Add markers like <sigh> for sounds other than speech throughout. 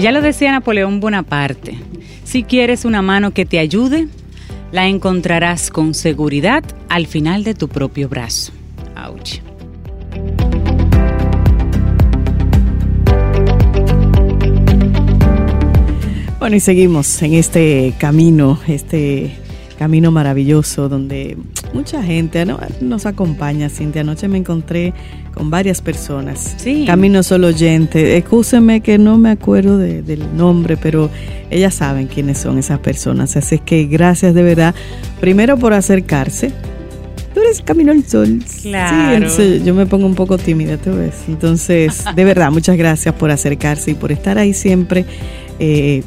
Ya lo decía Napoleón Bonaparte, si quieres una mano que te ayude, la encontrarás con seguridad al final de tu propio brazo. Ouch. Bueno, y seguimos en este camino, este camino maravilloso donde mucha gente nos acompaña. Cintia, anoche me encontré con varias personas. Sí. Camino solo oyente. Escúcheme que no me acuerdo del nombre, pero ellas saben quiénes son esas personas. Así es que gracias de verdad, primero por acercarse. Tú eres Camino al Sol. Claro. Sí, yo me pongo un poco tímida, ¿tú ves? Entonces, de verdad, muchas gracias por acercarse y por estar ahí siempre eh,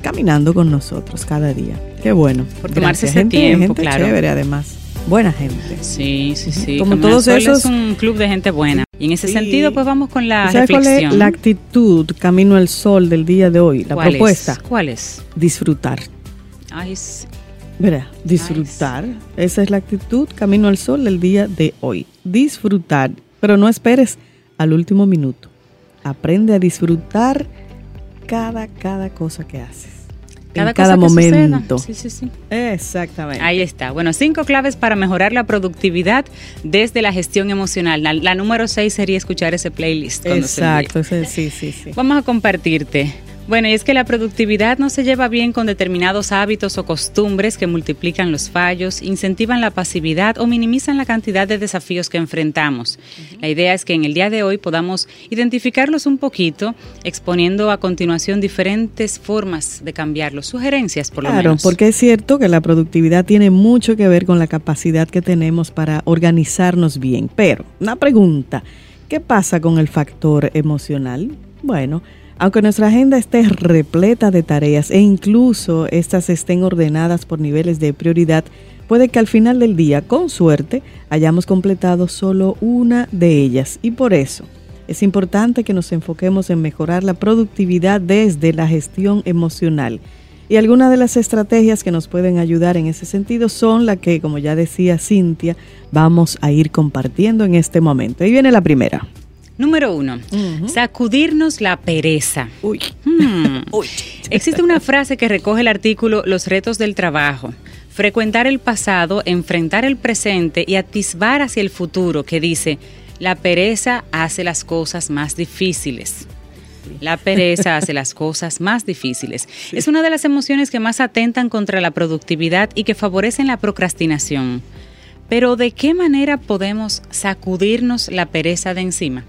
caminando con nosotros cada día. Qué bueno. Por tomarse ese tiempo, gente claro. chévere además. Buena gente. Sí, sí, sí. Como todos Sol esos- es un club de gente buena. Y en ese Sí. sentido, pues vamos con la ¿Sabes cuál reflexión. es la actitud Camino al Sol del día de hoy? La ¿Cuál es? propuesta. ¿Cuál es? Disfrutar. Ay, sí. Verá, disfrutar. Esa es la actitud Camino al Sol del día de hoy. Disfrutar. Pero no esperes al último minuto. Aprende a disfrutar cada, cada cosa que haces. Cada en cada cosa que momento. suceda. Sí, sí, sí. Exactamente. Ahí está. Bueno, cinco claves para mejorar la productividad desde la gestión emocional. La, la número seis sería escuchar ese playlist. Exacto, sí, sí, sí. Vamos a compartirte. Bueno, y es que la productividad no se lleva bien con determinados hábitos o costumbres que multiplican los fallos, incentivan la pasividad o minimizan la cantidad de desafíos que enfrentamos. La idea es que en el día de hoy podamos identificarlos un poquito, exponiendo a continuación diferentes formas de cambiarlos, sugerencias por lo Claro, menos. porque es cierto que la productividad tiene mucho que ver con la capacidad que tenemos para organizarnos bien. Pero, una pregunta, ¿qué pasa con el factor emocional? Bueno, aunque nuestra agenda esté repleta de tareas e incluso estas estén ordenadas por niveles de prioridad, puede que al final del día, con suerte, hayamos completado solo una de ellas. Y por eso, es importante que nos enfoquemos en mejorar la productividad desde la gestión emocional. Y algunas de las estrategias que nos pueden ayudar en ese sentido son las que, como ya decía Cintia, vamos a ir compartiendo en este momento. Ahí viene la primera. Número uno, sacudirnos la pereza. Uy. Hmm. <laughs> Existe una frase que recoge el artículo Los retos del trabajo. Frecuentar el pasado, enfrentar el presente y atisbar hacia el futuro, que dice, la pereza hace las cosas más difíciles. La pereza <laughs> hace las cosas más difíciles. Es una de las emociones que más atentan contra la productividad y que favorecen la procrastinación. Pero ¿de qué manera podemos sacudirnos la pereza de encima?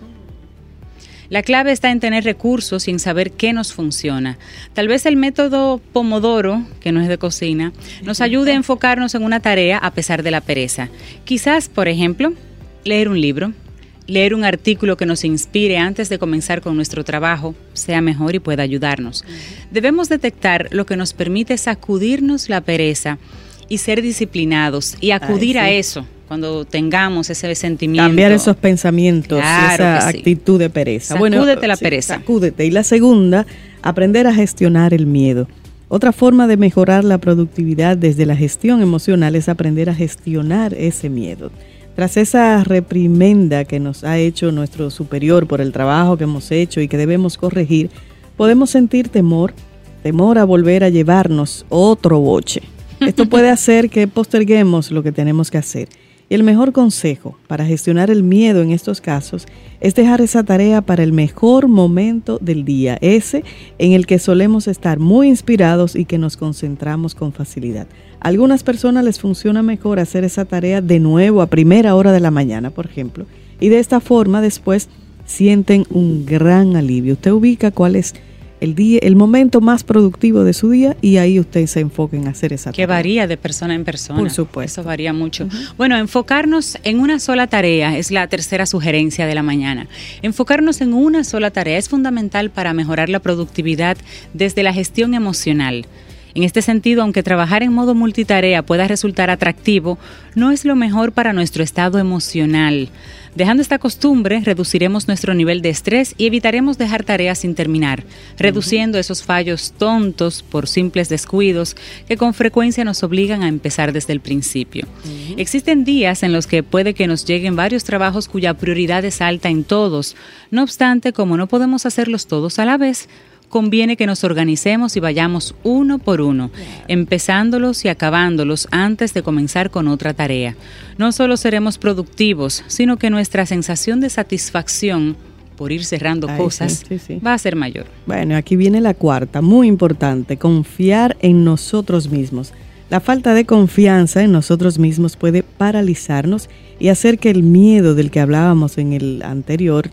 La clave está en tener recursos y en saber qué nos funciona. Tal vez el método Pomodoro, que no es de cocina, nos ayude a enfocarnos en una tarea a pesar de la pereza. Quizás, por ejemplo, leer un libro, leer un artículo que nos inspire antes de comenzar con nuestro trabajo, sea mejor y pueda ayudarnos. Debemos detectar lo que nos permite sacudirnos la pereza y ser disciplinados y acudir Ay, a eso cuando tengamos ese sentimiento. Cambiar esos pensamientos, Claro esa sí. actitud de pereza. Sacúdete la sí, pereza. Sacúdete. Y la segunda, aprender a gestionar el miedo. Otra forma de mejorar la productividad desde la gestión emocional es aprender a gestionar ese miedo. Tras esa reprimenda que nos ha hecho nuestro superior por el trabajo que hemos hecho y que debemos corregir, podemos sentir temor, temor a volver a llevarnos otro boche. Esto puede <laughs> hacer que posterguemos lo que tenemos que hacer. El mejor consejo para gestionar el miedo en estos casos es dejar esa tarea para el mejor momento del día, ese en el que solemos estar muy inspirados y que nos concentramos con facilidad. A algunas personas les funciona mejor hacer esa tarea de nuevo a primera hora de la mañana, por ejemplo, y de esta forma después sienten un gran alivio. Usted ubica cuál es el día, el momento más productivo de su día y ahí usted se enfoque en hacer esa tarea. Que varía de persona en persona. Por supuesto. Eso varía mucho. Bueno, enfocarnos en una sola tarea es la tercera sugerencia de la mañana. Enfocarnos en una sola tarea es fundamental para mejorar la productividad desde la gestión emocional. En este sentido, aunque trabajar en modo multitarea pueda resultar atractivo, no es lo mejor para nuestro estado emocional. Dejando esta costumbre, reduciremos nuestro nivel de estrés y evitaremos dejar tareas sin terminar, reduciendo esos fallos tontos por simples descuidos que con frecuencia nos obligan a empezar desde el principio. Existen días en los que puede que nos lleguen varios trabajos cuya prioridad es alta en todos. No obstante, como no podemos hacerlos todos a la vez, conviene que nos organicemos y vayamos uno por uno, empezándolos y acabándolos antes de comenzar con otra tarea. No solo seremos productivos, sino que nuestra sensación de satisfacción por ir cerrando cosas va a ser mayor. Bueno, aquí viene la cuarta, muy importante, confiar en nosotros mismos. La falta de confianza en nosotros mismos puede paralizarnos y hacer que el miedo del que hablábamos en el anterior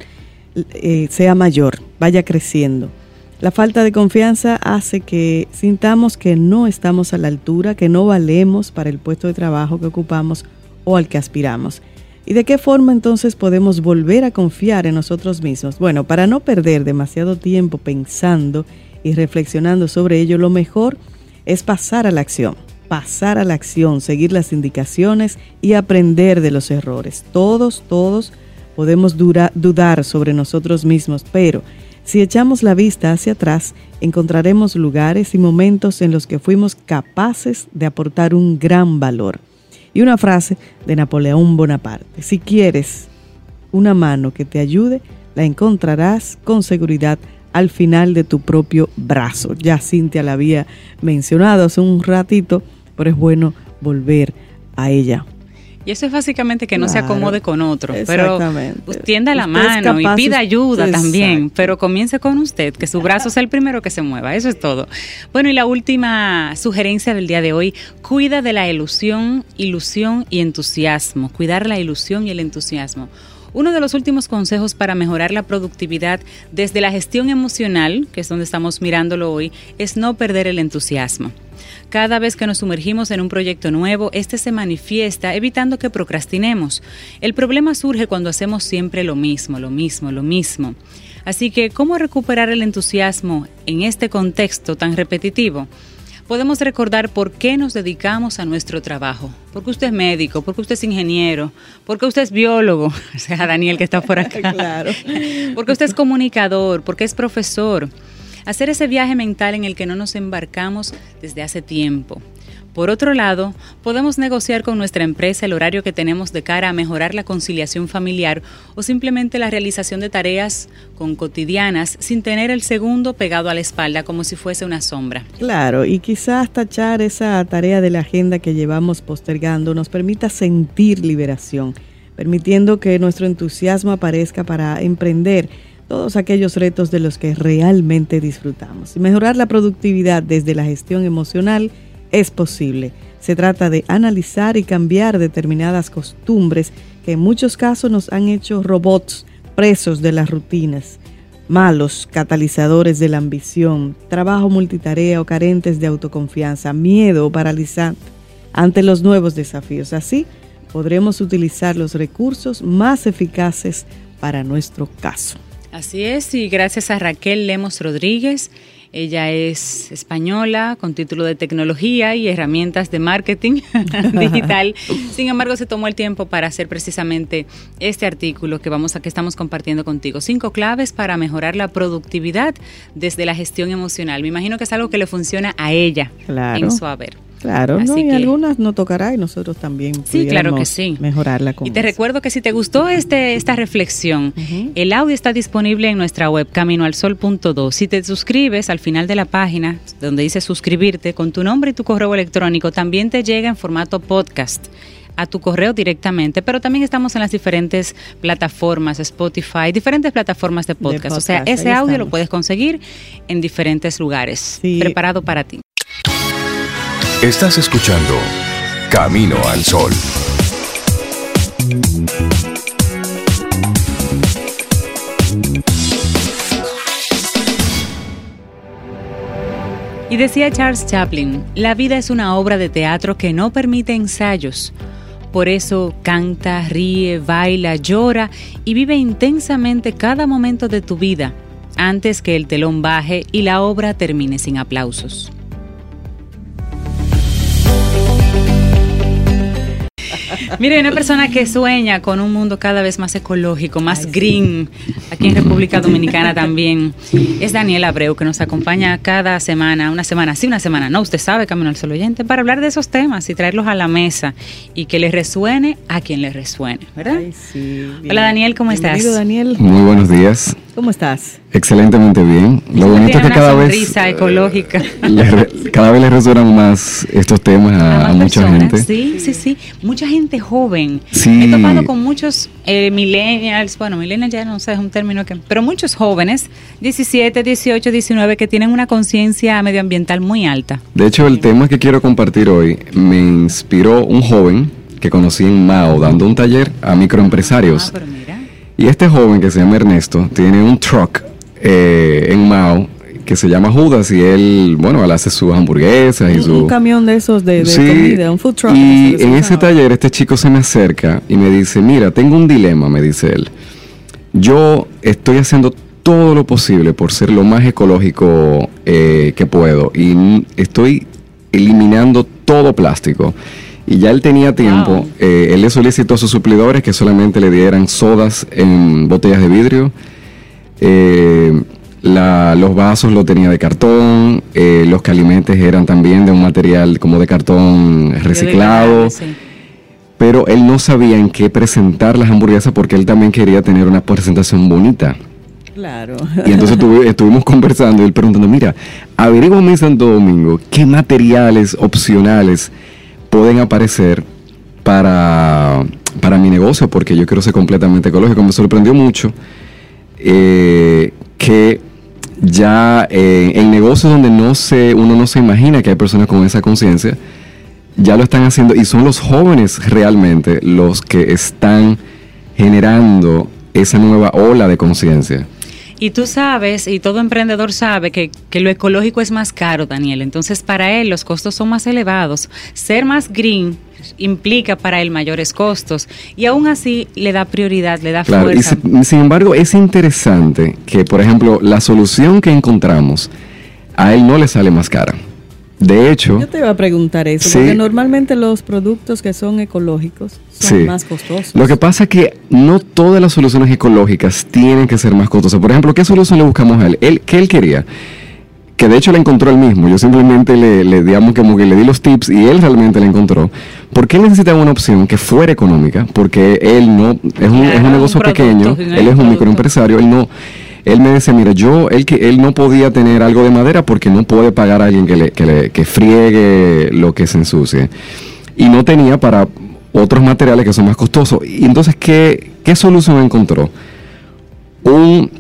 eh, sea mayor, vaya creciendo. La falta de confianza hace que sintamos que no estamos a la altura, que no valemos para el puesto de trabajo que ocupamos o al que aspiramos. ¿Y de qué forma entonces podemos volver a confiar en nosotros mismos? Bueno, para no perder demasiado tiempo pensando y reflexionando sobre ello, lo mejor es pasar a la acción, pasar a la acción, seguir las indicaciones y aprender de los errores. Todos, todos podemos dudar sobre nosotros mismos, pero si echamos la vista hacia atrás, encontraremos lugares y momentos en los que fuimos capaces de aportar un gran valor. Y una frase de Napoleón Bonaparte, si quieres una mano que te ayude, la encontrarás con seguridad al final de tu propio brazo. Ya Cintia la había mencionado hace un ratito, pero es bueno volver a ella. Y eso es básicamente que no se acomode con otro, pero tienda la mano y pida ayuda también, pero comience con usted, que su brazo sea el primero que se mueva, eso es todo. Bueno, y la última sugerencia del día de hoy, cuida de la ilusión, ilusión y entusiasmo, cuidar la ilusión y el entusiasmo. Uno de los últimos consejos para mejorar la productividad desde la gestión emocional, que es donde estamos mirándolo hoy, es no perder el entusiasmo. Cada vez que nos sumergimos en un proyecto nuevo, este se manifiesta evitando que procrastinemos. El problema surge cuando hacemos siempre lo mismo, lo mismo, lo mismo. Así que, ¿cómo recuperar el entusiasmo en este contexto tan repetitivo? Podemos recordar por qué nos dedicamos a nuestro trabajo. Porque usted es médico, porque usted es ingeniero, porque usted es biólogo, <laughs> o sea, Daniel que está por acá. <laughs> claro. <laughs> Porque usted es comunicador, porque es profesor. Hacer ese viaje mental en el que no nos embarcamos desde hace tiempo. Por otro lado, podemos negociar con nuestra empresa el horario que tenemos de cara a mejorar la conciliación familiar o simplemente la realización de tareas con cotidianas sin tener el segundo pegado a la espalda como si fuese una sombra. Claro, y quizás tachar esa tarea de la agenda que llevamos postergando nos permita sentir liberación, permitiendo que nuestro entusiasmo aparezca para emprender todos aquellos retos de los que realmente disfrutamos. Mejorar la productividad desde la gestión emocional es posible. Se trata de analizar y cambiar determinadas costumbres que en muchos casos nos han hecho robots presos de las rutinas, malos catalizadores de la ambición, trabajo multitarea o carentes de autoconfianza, miedo o paralizante ante los nuevos desafíos. Así podremos utilizar los recursos más eficaces para nuestro caso. Así es, y gracias a Raquel Lemos Rodríguez ella es española con título de tecnología y herramientas de marketing <laughs> digital. <laughs> Sin embargo, se tomó el tiempo para hacer precisamente este artículo que vamos a que estamos compartiendo contigo. Cinco claves para mejorar la productividad desde la gestión emocional. Me imagino que es algo que le funciona a ella en su haber. Claro, ¿no? y algunas no tocará y nosotros también sí, claro que sí. mejorarla. y te recuerdo que si te gustó este esta reflexión, el audio está disponible en nuestra web caminoalsol.do. Si te suscribes al final de la página donde dice suscribirte con tu nombre y tu correo electrónico, también te llega en formato podcast a tu correo directamente, pero también estamos en las diferentes plataformas, Spotify, diferentes plataformas de podcast. o sea, ese audio lo puedes conseguir en diferentes lugares, preparado para ti. Estás escuchando Camino al Sol. decía Charles Chaplin, la vida es una obra de teatro que no permite ensayos. Por eso canta, ríe, baila, llora y vive intensamente cada momento de tu vida antes que el telón baje y la obra termine sin aplausos. Mire, una persona que sueña con un mundo cada vez más ecológico, más green, aquí en República Dominicana también, es Daniel Abreu, que nos acompaña cada semana, una semana sí, una semana no, usted sabe, Camino al Sol Oyente, para hablar de esos temas y traerlos a la mesa y que les resuene a quien les resuene, ¿verdad? Hola Daniel, ¿cómo estás? Daniel. Muy buenos días. ¿Cómo estás? Excelentemente bien. Lo bonito es que cada vez ecológica. cada vez le resuenan más estos temas a, mucha gente. Sí, sí, sí. Mucha gente joven. Sí. He topado con muchos eh, millennials, bueno, millennials ya no sé, es un término que, pero muchos jóvenes, 17, 18, 19, que tienen una conciencia medioambiental muy alta. De hecho, el tema que quiero compartir hoy me inspiró un joven que conocí en Mao dando un taller a microempresarios. Ah, pero mira. Y este joven que se llama Ernesto tiene un truck eh, en Mao que se llama Judas y él, bueno, él hace sus hamburguesas y su... Un camión de esos de, comida, un food truck. Y en ese taller este chico se me acerca y me dice, mira, tengo un dilema, me dice él. Yo estoy haciendo todo lo posible por ser lo más ecológico eh, que puedo y estoy eliminando todo plástico. Y ya él tenía tiempo, eh, él le solicitó a sus suplidores que solamente le dieran sodas en botellas de vidrio. Eh, los vasos lo tenía de cartón, eh, los calimentes eran también de un material como de cartón reciclado. Pero él no sabía en qué presentar las hamburguesas porque él también quería tener una presentación bonita. Claro. Y entonces <laughs> estuvimos conversando y él preguntando, mira, averiguame en Santo Domingo qué materiales opcionales pueden aparecer para, para mi negocio porque yo quiero ser completamente ecológico. Me sorprendió mucho eh, que ya eh, en negocios donde no se, uno no se imagina que hay personas con esa conciencia, ya lo están haciendo y son los jóvenes realmente los que están generando esa nueva ola de conciencia. Y tú sabes, y todo emprendedor sabe, que, que, lo ecológico es más caro, Daniel. Entonces, para él los costos son más elevados. Ser más green implica para él mayores costos y aún así le da prioridad, le da fuerza. Y sin embargo, es interesante que, por ejemplo, la solución que encontramos a él no le sale más cara. De hecho, yo te iba a preguntar eso, porque normalmente los productos que son ecológicos son más costosos. Lo que pasa es que no todas las soluciones ecológicas tienen que ser más costosas. Por ejemplo, ¿qué solución le buscamos a él? él ¿Qué él quería? que de hecho la encontró él mismo. Yo simplemente le, le, digamos, como que le di los tips y él realmente la encontró. Porque él necesitaba una opción que fuera económica, porque él no, es un, es un negocio pequeño, él es un microempresario, él no, él me dice, mira, yo, él que él no podía tener algo de madera porque no puede pagar a alguien que le, que que friegue lo que se ensucie. Y no tenía para otros materiales que son más costosos. Y entonces, ¿qué, qué solución encontró? Un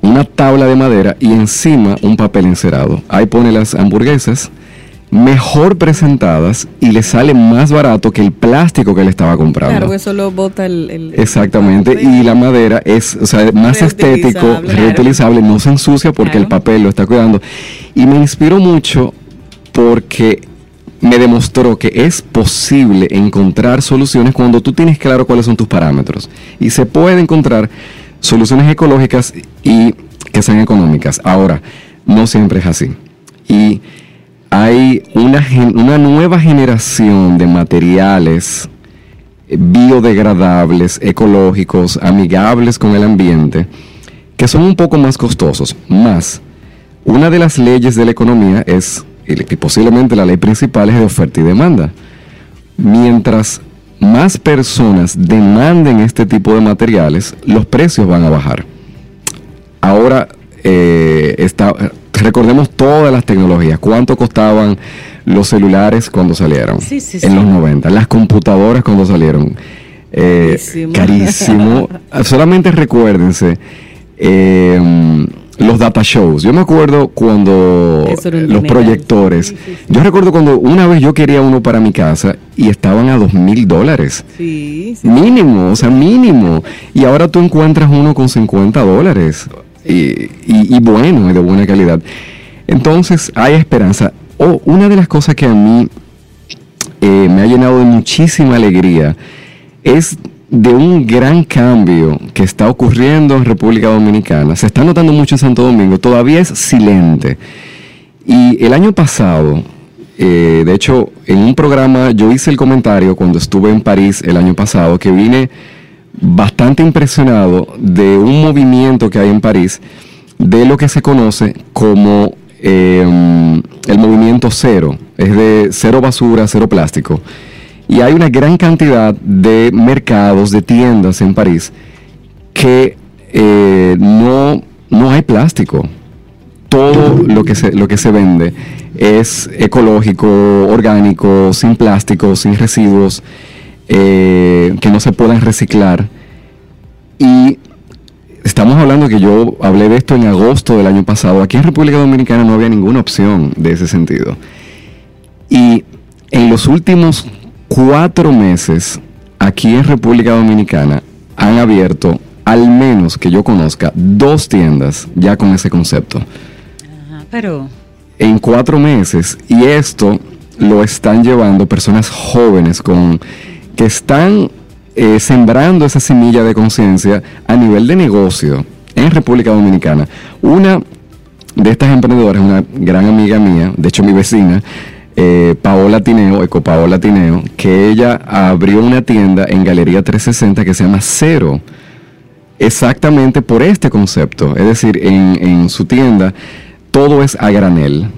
una tabla de madera y encima un papel encerado. Ahí pone las hamburguesas mejor presentadas y le sale más barato que el plástico que le estaba comprando. Claro, eso lo bota el... Exactamente, y la madera es o sea, más estético, reutilizable, no se ensucia porque el papel lo está cuidando. Y me inspiró mucho porque me demostró que es posible encontrar soluciones cuando tú tienes claro cuáles son tus parámetros. Y se puede encontrar soluciones ecológicas y que sean económicas. Ahora, no siempre es así. Y hay una, una nueva generación de materiales biodegradables, ecológicos, amigables con el ambiente, que son un poco más costosos. Más, una de las leyes de la economía es, y posiblemente la ley principal es de oferta y demanda. Mientras más personas demanden este tipo de materiales, los precios van a bajar. Ahora, eh, está, recordemos todas las tecnologías, cuánto costaban los celulares cuando salieron en los 90, las computadoras cuando salieron. Eh, carísimo. <laughs> Solamente recuérdense. Eh, los data shows. Yo me acuerdo cuando los proyectores. Yo recuerdo cuando una vez yo quería uno para mi casa y estaban a dos mil dólares. Sí, Mínimo, o sea, mínimo. Y ahora tú encuentras uno con 50 dólares. Y, y, bueno, de buena calidad. Entonces hay esperanza. Oh, una de las cosas que a mí eh, me ha llenado de muchísima alegría es de un gran cambio que está ocurriendo en República Dominicana. Se está notando mucho en Santo Domingo, todavía es silente. Y el año pasado, eh, de hecho, en un programa yo hice el comentario cuando estuve en París el año pasado, que vine bastante impresionado de un movimiento que hay en París de lo que se conoce como em, el movimiento cero, es de cero basura, cero plástico. Y hay una gran cantidad de mercados, de tiendas en París que eh, no, no hay plástico. Todo lo que, se, lo que se vende es ecológico, orgánico, sin plástico, sin residuos, eh, que no se puedan reciclar. Y estamos hablando que yo hablé de esto en agosto del año pasado. Aquí en República Dominicana no había ninguna opción de ese sentido. Y en los últimos cuatro meses, aquí en República Dominicana, han abierto, al menos que yo conozca, dos tiendas ya con ese concepto. Ajá, pero En cuatro meses. Y esto lo están llevando personas jóvenes con que están eh, sembrando esa semilla de conciencia a nivel de negocio en República Dominicana. Una de estas emprendedoras, una gran amiga mía, de hecho mi vecina, eh, Paola Tineo, Eco Paola Tineo, que ella abrió una tienda en Galería 360 que se llama Cero, exactamente por este concepto. Es decir, en, en su tienda todo es a granel.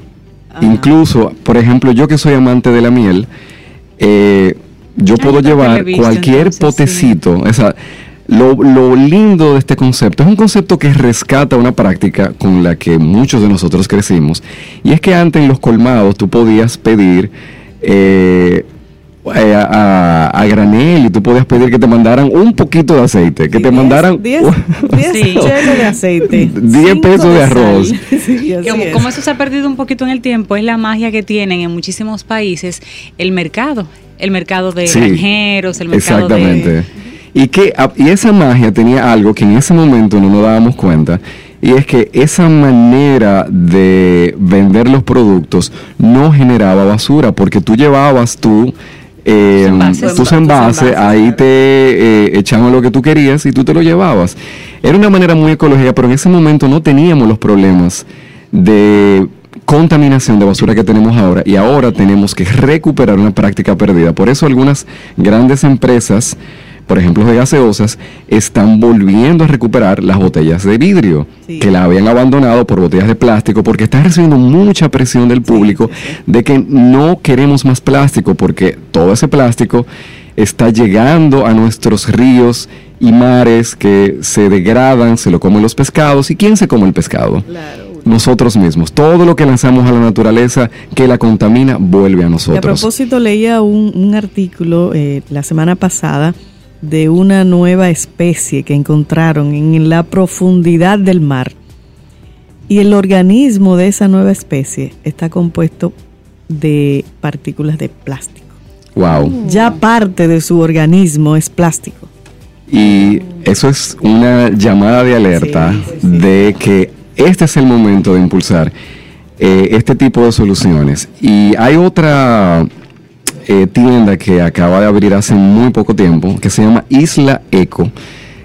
Incluso, por ejemplo, yo que soy amante de la miel, eh, yo puedo llevar visto, cualquier entonces, sí. potecito. o sea, lo, lo lindo de este concepto es un concepto que rescata una práctica con la que muchos de nosotros crecimos. Y es que antes en los colmados tú podías pedir eh, eh, a, a- a granel y tú podías pedir que te mandaran un poquito de aceite, que te mandaran 10 <laughs> Sí. de aceite. <laughs> 10 cinco pesos de arroz. <laughs> Sí, como, es. como eso se ha perdido un poquito en el tiempo, es la magia que tienen en muchísimos países el mercado. El mercado de Sí, granjeros, el mercado Exactamente. de... Y, que, a- y esa magia tenía algo que en ese momento no nos dábamos cuenta, y es que esa manera de vender los productos no generaba basura, porque tú llevabas tú, eh, envases. tus Tus envases, envases, ahí claro. te eh, echaban lo que tú querías y tú te lo llevabas. Era una manera muy ecológica, pero en ese momento no teníamos los problemas de contaminación de basura que tenemos ahora y ahora tenemos que recuperar una práctica perdida. Por eso algunas grandes empresas, por ejemplo de gaseosas, están volviendo a recuperar las botellas de vidrio Sí. que la habían abandonado por botellas de plástico porque están recibiendo mucha presión del público de que no queremos más plástico porque todo ese plástico está llegando a nuestros ríos y mares que se degradan, se lo comen los pescados. ¿Y quién se come el pescado? Claro. Nosotros mismos. Todo lo que lanzamos a la naturaleza que la contamina vuelve a Y a nosotros. propósito, leía un, un artículo eh, la semana pasada de una nueva especie que encontraron en la profundidad del mar. Y el organismo de esa nueva especie está compuesto de partículas de plástico. Wow. Ya parte de su organismo es plástico. Y eso es una llamada de alerta Sí, sí, sí. de que este es el momento de impulsar eh, este tipo de soluciones. Y hay otra eh, tienda que acaba de abrir hace muy poco tiempo que se llama Isla Eco,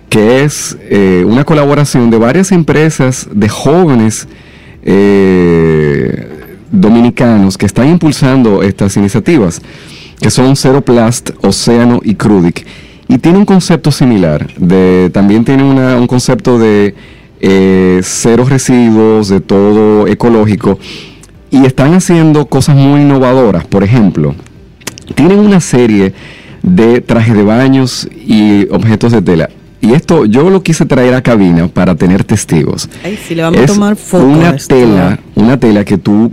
que es eh, una colaboración de varias empresas de jóvenes dominicanos que están impulsando estas iniciativas, que son Zero Plast, Océano y Crudic. Y tiene un concepto similar, de, también tiene un concepto de eh, cero residuos, de todo ecológico, y están haciendo cosas muy innovadoras. Por ejemplo, tienen una serie de trajes de baños y objetos de tela. Y esto yo lo quise traer a cabina para tener testigos. Ay, sí, le vamos a tomar. Una a tela, una tela que tú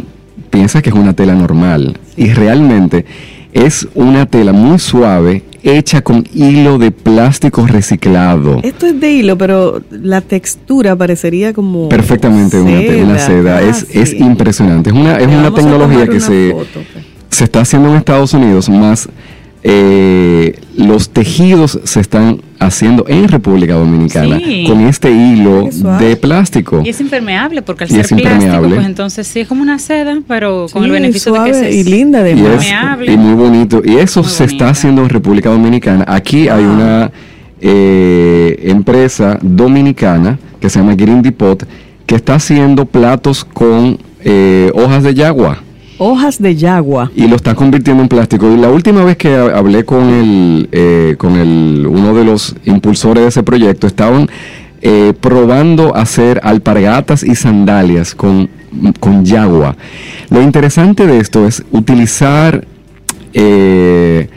piensas que es una tela normal y realmente es una tela muy suave hecha con hilo de plástico reciclado. Esto es de hilo, pero la textura parecería como Perfectamente una, seda. es, casi. es impresionante. Es una, es una tecnología que se, foto, pues. se está haciendo en Estados Unidos, más eh, los tejidos se están haciendo en República Dominicana Sí. con este hilo suave. de plástico. Y es impermeable, porque al Y ser es impermeable. plástico, pues entonces sí es como una seda, pero con el beneficio de que suave se y linda Y, es- Permeable. y muy bonito. Y eso Muy se está haciendo en República Dominicana. Aquí hay Ah. una eh, empresa dominicana que se llama Green Depot que está haciendo platos con eh, hojas de yagua Hojas de yagua. y lo está convirtiendo en plástico. Y la última vez que ha- hablé con el, eh, con el, uno de los impulsores de ese proyecto, estaban eh, probando hacer alpargatas y sandalias con, con yagua. Lo interesante de esto es utilizar eh,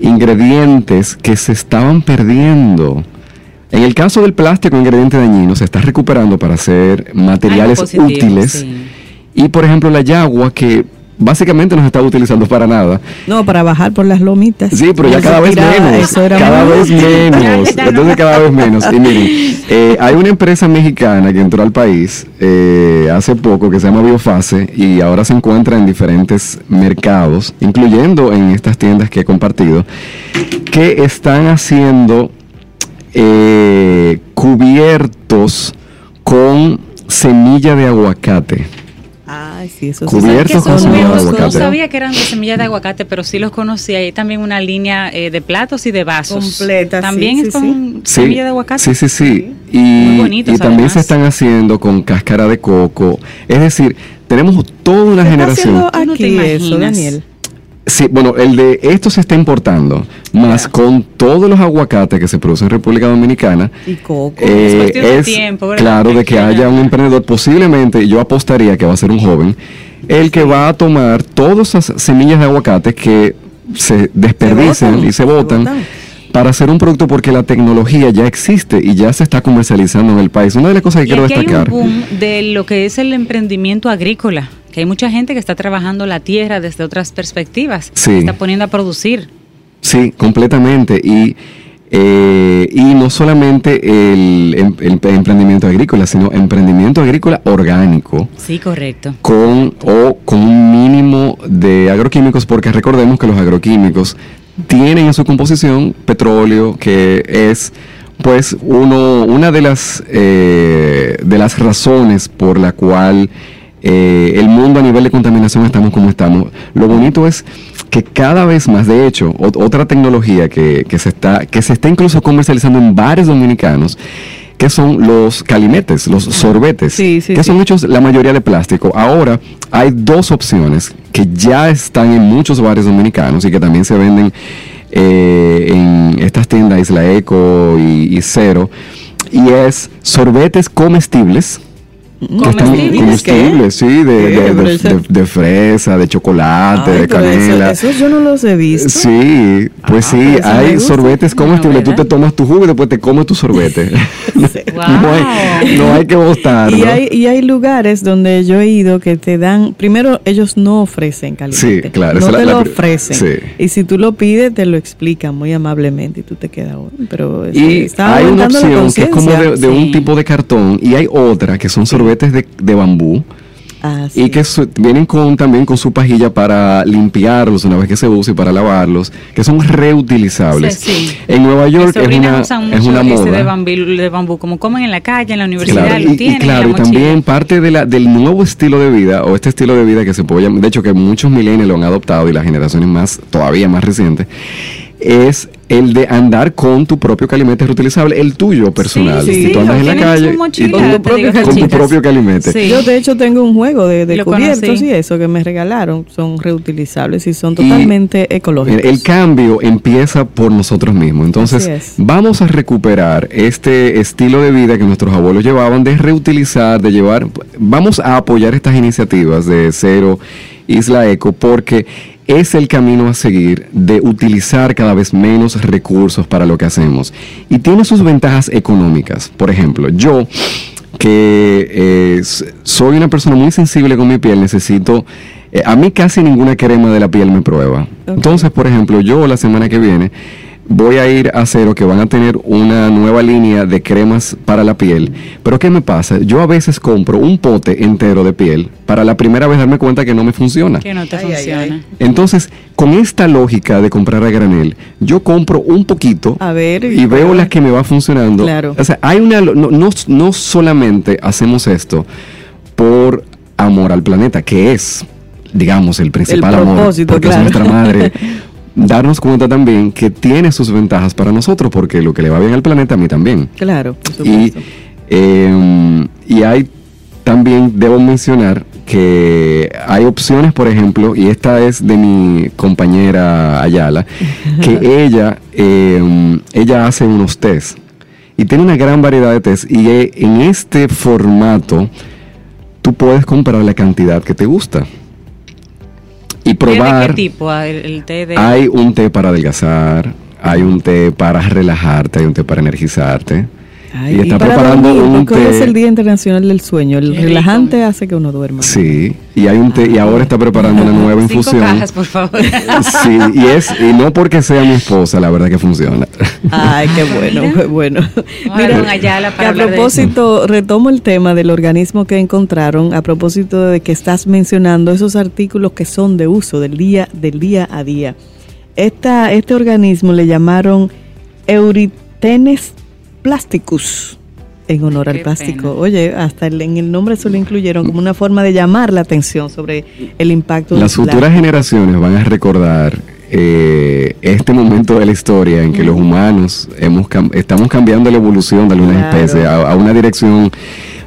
ingredientes que se estaban perdiendo. En el caso del plástico, ingrediente dañino, se está recuperando para hacer materiales positivo, útiles. sí. Y por ejemplo la yagua que básicamente no se está utilizando para nada. No, para bajar por las lomitas. Sí, pero ya cada vez menos. Eso era Cada vez menos. <laughs> Entonces cada vez menos. Y miren, eh, hay una empresa mexicana que entró al país eh, hace poco que se llama Biofase y ahora se encuentra en diferentes mercados, incluyendo en estas tiendas que he compartido, que están haciendo eh, cubiertos con semilla de aguacate. Ay, sí, eso Cubiertos con son semilla de aguacate. No sabía que eran de semilla de aguacate, pero sí los conocí. Hay también una línea eh, de platos y de vasos. Completa, sí, También sí, es con Sí, semilla de aguacate. Sí, sí, sí. Y, Muy bonitos, y también además. se están haciendo con cáscara de coco. Es decir, tenemos toda una ¿Qué está generación. Tú no te aquí eso, imaginas. Daniel? Sí, bueno, el de esto se está importando, más con todos los aguacates que se producen en República Dominicana. Y coco. eh, de es claro de que haya un emprendedor, posiblemente yo apostaría que va a ser un joven, el que va a tomar todas esas semillas de aguacate que se desperdician y se se botan para hacer un producto porque la tecnología ya existe y ya se está comercializando en el país. Una de las cosas que Y quiero aquí hay destacar. un boom de lo que es el emprendimiento agrícola, que hay mucha gente que está trabajando la tierra desde otras perspectivas, Sí. está poniendo a producir. Sí, completamente. Y, eh, y no solamente el, em- el emprendimiento agrícola, sino emprendimiento agrícola orgánico. Sí, correcto. con o con un mínimo de agroquímicos, porque recordemos que los agroquímicos tienen en su composición petróleo, que es pues uno, una de las eh, de las razones por la cual eh, el mundo a nivel de contaminación estamos como estamos. Lo bonito es que cada vez más, de hecho, ot- otra tecnología que, que se está, que se está incluso comercializando en bares dominicanos, que son los calimetes, los sorbetes, Sí, sí, que sí. son hechos la mayoría de plástico. Ahora hay dos opciones que ya están en muchos bares dominicanos y que también se venden eh, en estas tiendas Isla Eco y, y Cero. Y es sorbetes comestibles. Están ¿Comestibles? comestibles, sí, de, de- fresa, de chocolate, Ay, de eso- canela. Eso, yo no los he visto. Sí, pues Ah, sí, hay sorbetes comestibles. Tú te tomas tu jugo y después te comes tu sorbete. <laughs> <laughs> no, hay, no hay que botarlo. Y hay, y hay lugares donde yo he ido que te dan, primero ellos no ofrecen caliente. Sí, claro, No te la- lo la- ofrecen. sí. Y si tú lo pides, te lo explican muy amablemente y tú te quedas, "Oh, pero eso Y hay una opción que es como de, conciencia". de un tipo de cartón y hay otra que son sorbetes de, de bambú Ah, y sí. que su- vienen con también con su pajilla para limpiarlos una vez que se usa y para lavarlos, que son reutilizables. Sí, sí. En Nueva York es una, usan es una moda. de bambú, de bambú, como comen en la calle, en la universidad, Claro, lo y, y tienen. en claro, la y también parte de la, del nuevo estilo de vida, o este estilo de vida que se puede llamar, de hecho que muchos millennials lo han adoptado y las generaciones más, todavía más recientes, es el de andar con tu propio calimete reutilizable, el tuyo personal. sí, y tú andas en la calle y mochila, tú- Con tu propio calimete. con tu chicas. propio calimete. Sí. Yo de hecho tengo un juego de, cubiertos conocí. y eso que me regalaron. Son reutilizables y son Y totalmente ecológicos. El, cambio empieza por nosotros mismos. Entonces, vamos a recuperar este estilo de vida que nuestros abuelos llevaban, de reutilizar, de llevar. Vamos a apoyar estas iniciativas de Cero Isla Eco porque es el camino a seguir de utilizar cada vez menos recursos para lo que hacemos. Y tiene sus ventajas económicas. Por ejemplo, yo que eh, soy una persona muy sensible con mi piel, necesito, eh, a mí casi ninguna crema de la piel me prueba. Entonces, por ejemplo, yo la semana que viene voy a ir a cero que van a tener una nueva línea de cremas para la piel. Pero ¿qué me pasa? Yo a veces compro un pote entero de piel para la primera vez darme cuenta que no me funciona. Que no te Ay, funciona. ay. Entonces, con esta lógica de comprar a granel, yo compro un poquito A ver, y veo las que me va funcionando. Claro. O sea, hay una no, no, no solamente hacemos esto por amor al planeta, que es, digamos, el principal amor, propósito, porque claro. es nuestra madre. <laughs> Darnos cuenta también que tiene sus ventajas para nosotros, porque lo que le va bien al planeta a mí también. Claro, por Y, eh, y hay también, debo mencionar que hay opciones, por ejemplo, y esta es de mi compañera Ayala, que <laughs> ella, eh, ella hace unos test y tiene una gran variedad de test y en este formato tú puedes comprar la cantidad que te gusta y ¿Té ¿De probar. qué tipo? Ah, El, el té de... Hay un té para adelgazar, hay un té para relajarte, hay un té para energizarte. Ay, y está para preparando dormir, un hoy es té. el Día Internacional del Sueño. El Qué rico. relajante hace que uno duerma. Sí, y hay un té, y ahora está preparando una nueva Cinco infusión. cajas, por favor. <laughs> Sí, y es, y no porque sea mi esposa, la verdad que funciona. Ay, qué bueno, Mira. qué bueno. Vamos a ver con Ayala para que a propósito, retomo el tema del organismo que encontraron, a propósito de que estás mencionando esos artículos que son de uso del día, del día a día. Esta, este organismo le llamaron Euritenes plasticus en honor al plástico. pena. Oye, hasta el- en el nombre se lo incluyeron como una forma de llamar la atención sobre el impacto Las del futuras generaciones van a recordar eh, este momento de la historia en que los humanos hemos cam- estamos cambiando la evolución de algunas Claro. especies a, a una dirección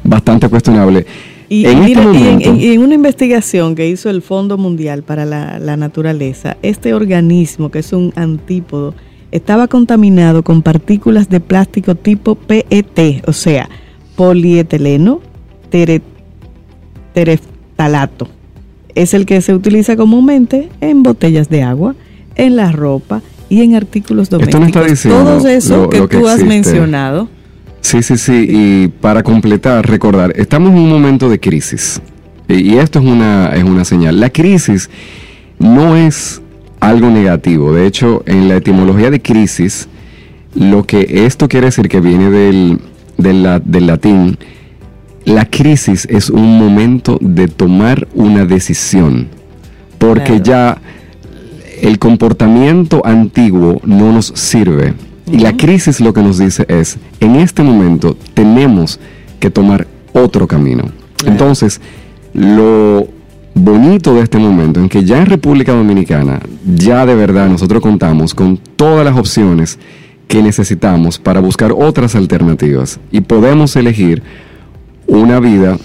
bastante cuestionable. Y, en y este y en- y en una investigación que hizo el Fondo Mundial para la, la Naturaleza, este organismo, que es un antípodo, estaba contaminado con partículas de plástico tipo PET, o sea, polietileno tere- tereftalato. Es el que se utiliza comúnmente en botellas de agua, en la ropa y en artículos Esto domésticos. no está diciendo Todos esos lo- que lo que tú has mencionado. Sí, sí, sí. Y para completar, recordar, estamos en un momento de crisis. Y y esto es una, es una señal. La crisis no es algo negativo. De hecho, en la etimología de crisis, lo que esto quiere decir que viene del, del, la- del latín, la crisis es un momento de tomar una decisión. Porque Claro. ya el comportamiento antiguo no nos sirve. Y la crisis lo que nos dice es, en este momento tenemos que tomar otro camino. Claro. Entonces, lo bonito de este momento en que ya en República Dominicana, ya de verdad nosotros contamos con todas las opciones que necesitamos para buscar otras alternativas y podemos elegir una vida